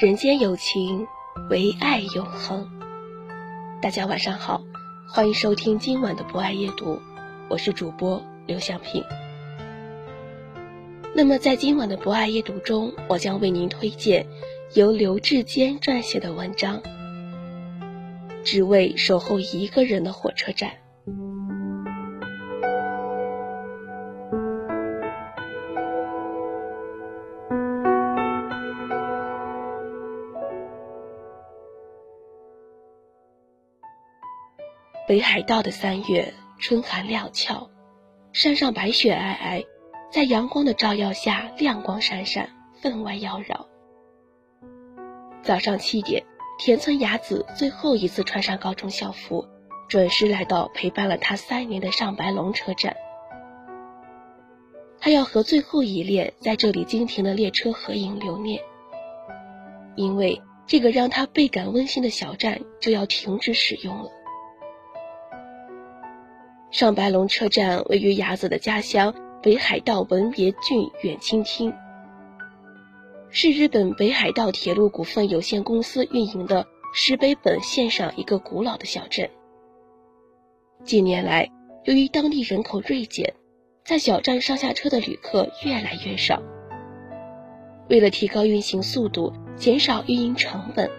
人间有情，唯爱永恒。大家晚上好，欢迎收听今晚的博爱夜读，我是主播刘向平。那么在今晚的博爱夜读中，我将为您推荐由刘志坚撰写的文章《只为守候一个人的火车站》。北海道的三月，春寒料峭，山上白雪皑皑，在阳光的照耀下，亮光闪闪，分外妖娆。早上七点，田村雅子最后一次穿上高中校服，准时来到陪伴了她三年的上白龙车站。她要和最后一列在这里经停的列车合影留念，因为这个让她倍感温馨的小站就要停止使用了。上白龙车站位于雅子的家乡北海道文别郡远清町，是日本北海道铁路股份有限公司运营的石北本线上一个古老的小镇。近年来，由于当地人口锐减，在小站上下车的旅客越来越少。为了提高运行速度，减少运营成本，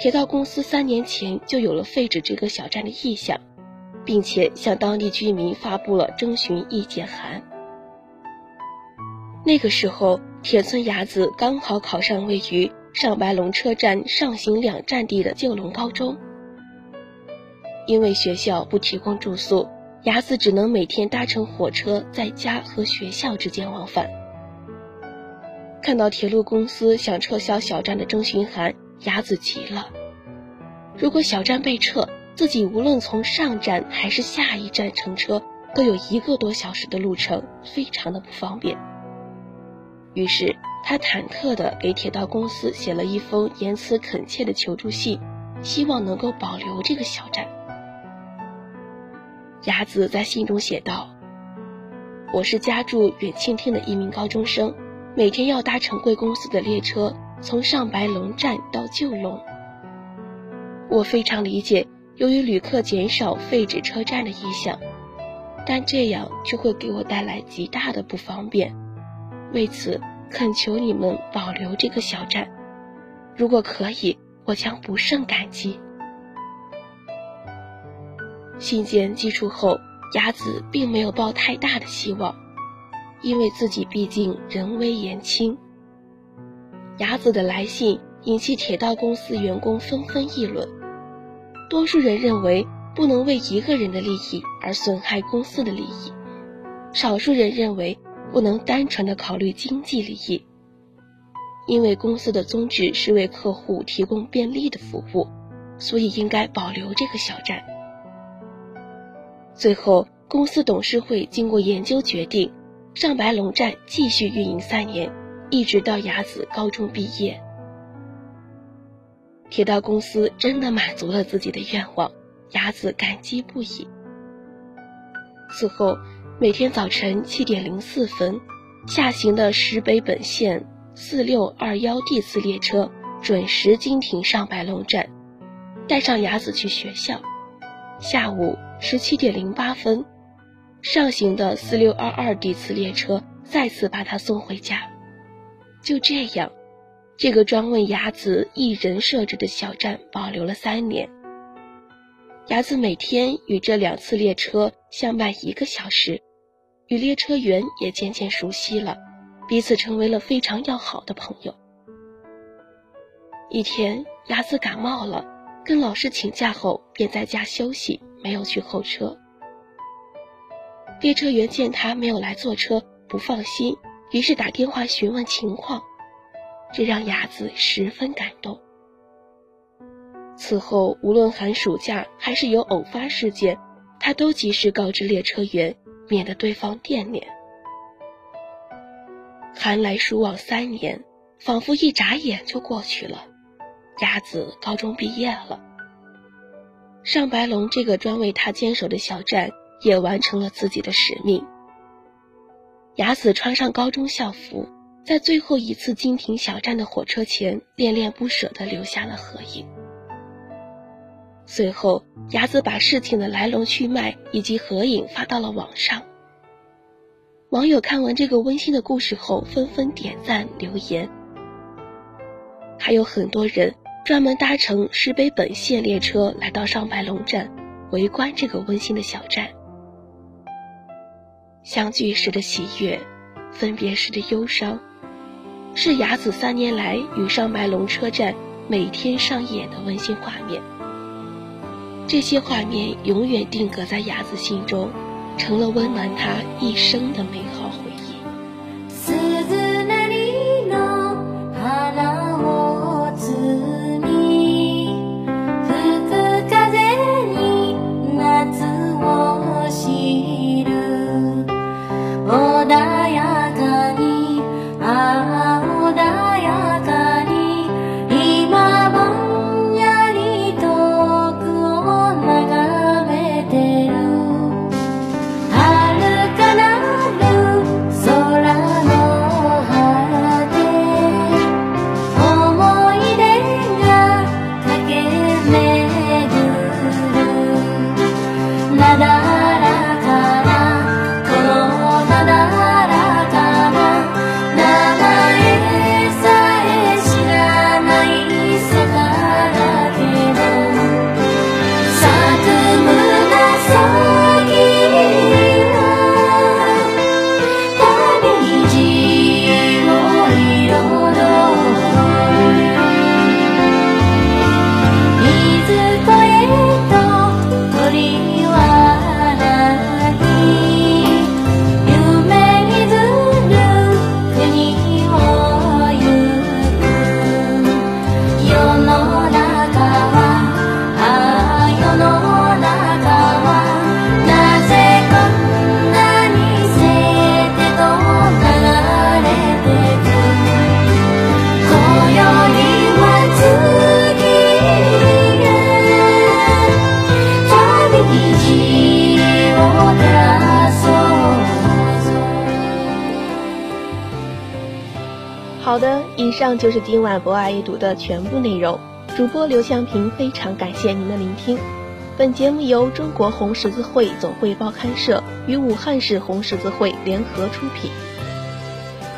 铁道公司三年前就有了废止这个小站的意向。并且向当地居民发布了征询意见函。那个时候，铁村雅子刚好考上位于上白龙车站上行两站地的旧龙高中。因为学校不提供住宿，雅子只能每天搭乘火车在家和学校之间往返。看到铁路公司想撤销小站的征询函，雅子急了。如果小站被撤，自己无论从上站还是下一站乘车，都有一个多小时的路程，非常的不方便。于是他忐忑地给铁道公司写了一封言辞恳切的求助信，希望能够保留这个小站。雅子在信中写道：“我是家住远庆町的一名高中生，每天要搭乘贵公司的列车从上白龙站到旧龙。我非常理解。”由于旅客减少，废止车站的意向，但这样就会给我带来极大的不方便。为此，恳求你们保留这个小站。如果可以，我将不胜感激。信件寄出后，雅子并没有抱太大的希望，因为自己毕竟人微言轻。雅子的来信引起铁道公司员工纷纷议论。多数人认为不能为一个人的利益而损害公司的利益，少数人认为不能单纯的考虑经济利益。因为公司的宗旨是为客户提供便利的服务，所以应该保留这个小站。最后，公司董事会经过研究决定，上白龙站继续运营三年，一直到雅子高中毕业。铁道公司真的满足了自己的愿望，雅子感激不已。此后，每天早晨七点零四分，下行的石北本线四六二幺 D 次列车准时经停上白龙站，带上雅子去学校。下午十七点零八分，上行的四六二二 D 次列车再次把他送回家。就这样。这个专为雅子一人设置的小站保留了三年。雅子每天与这两次列车相伴一个小时，与列车员也渐渐熟悉了，彼此成为了非常要好的朋友。一天，雅子感冒了，跟老师请假后便在家休息，没有去候车。列车员见他没有来坐车，不放心，于是打电话询问情况，这让雅子十分感动。此后，无论寒暑假还是有偶发事件，他都及时告知列车员，免得对方惦念。寒来暑往三年，仿佛一眨眼就过去了。雅子高中毕业了，上白龙这个专为他坚守的小站也完成了自己的使命。雅子穿上高中校服，在最后一次经停小站的火车前，恋恋不舍地留下了合影。随后，雅子把事情的来龙去脉以及合影发到了网上。网友看完这个温馨的故事后，纷纷点赞留言，还有很多人。专门搭乘石北本线列车来到上白龙站，围观这个温馨的小站。相聚时的喜悦，分别时的忧伤，是雅子三年来与上白龙车站每天上演的温馨画面。这些画面永远定格在雅子心中，成了温暖她一生的美好回忆。以上就是今晚博爱一读的全部内容。主播刘向平非常感谢您的聆听。本节目由中国红十字会总会报刊社与武汉市红十字会联合出品，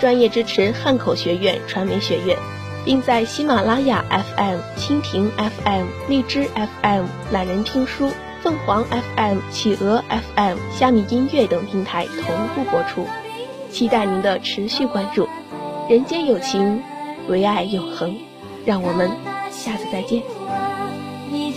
专业支持汉口学院传媒学院，并在喜马拉雅 FM、蜻蜓 FM、荔枝 FM、懒人听书、凤凰 FM、企鹅 FM、虾米音乐等平台同步播出。期待您的持续关注。人间有情，唯爱永恒。让我们下次再见。你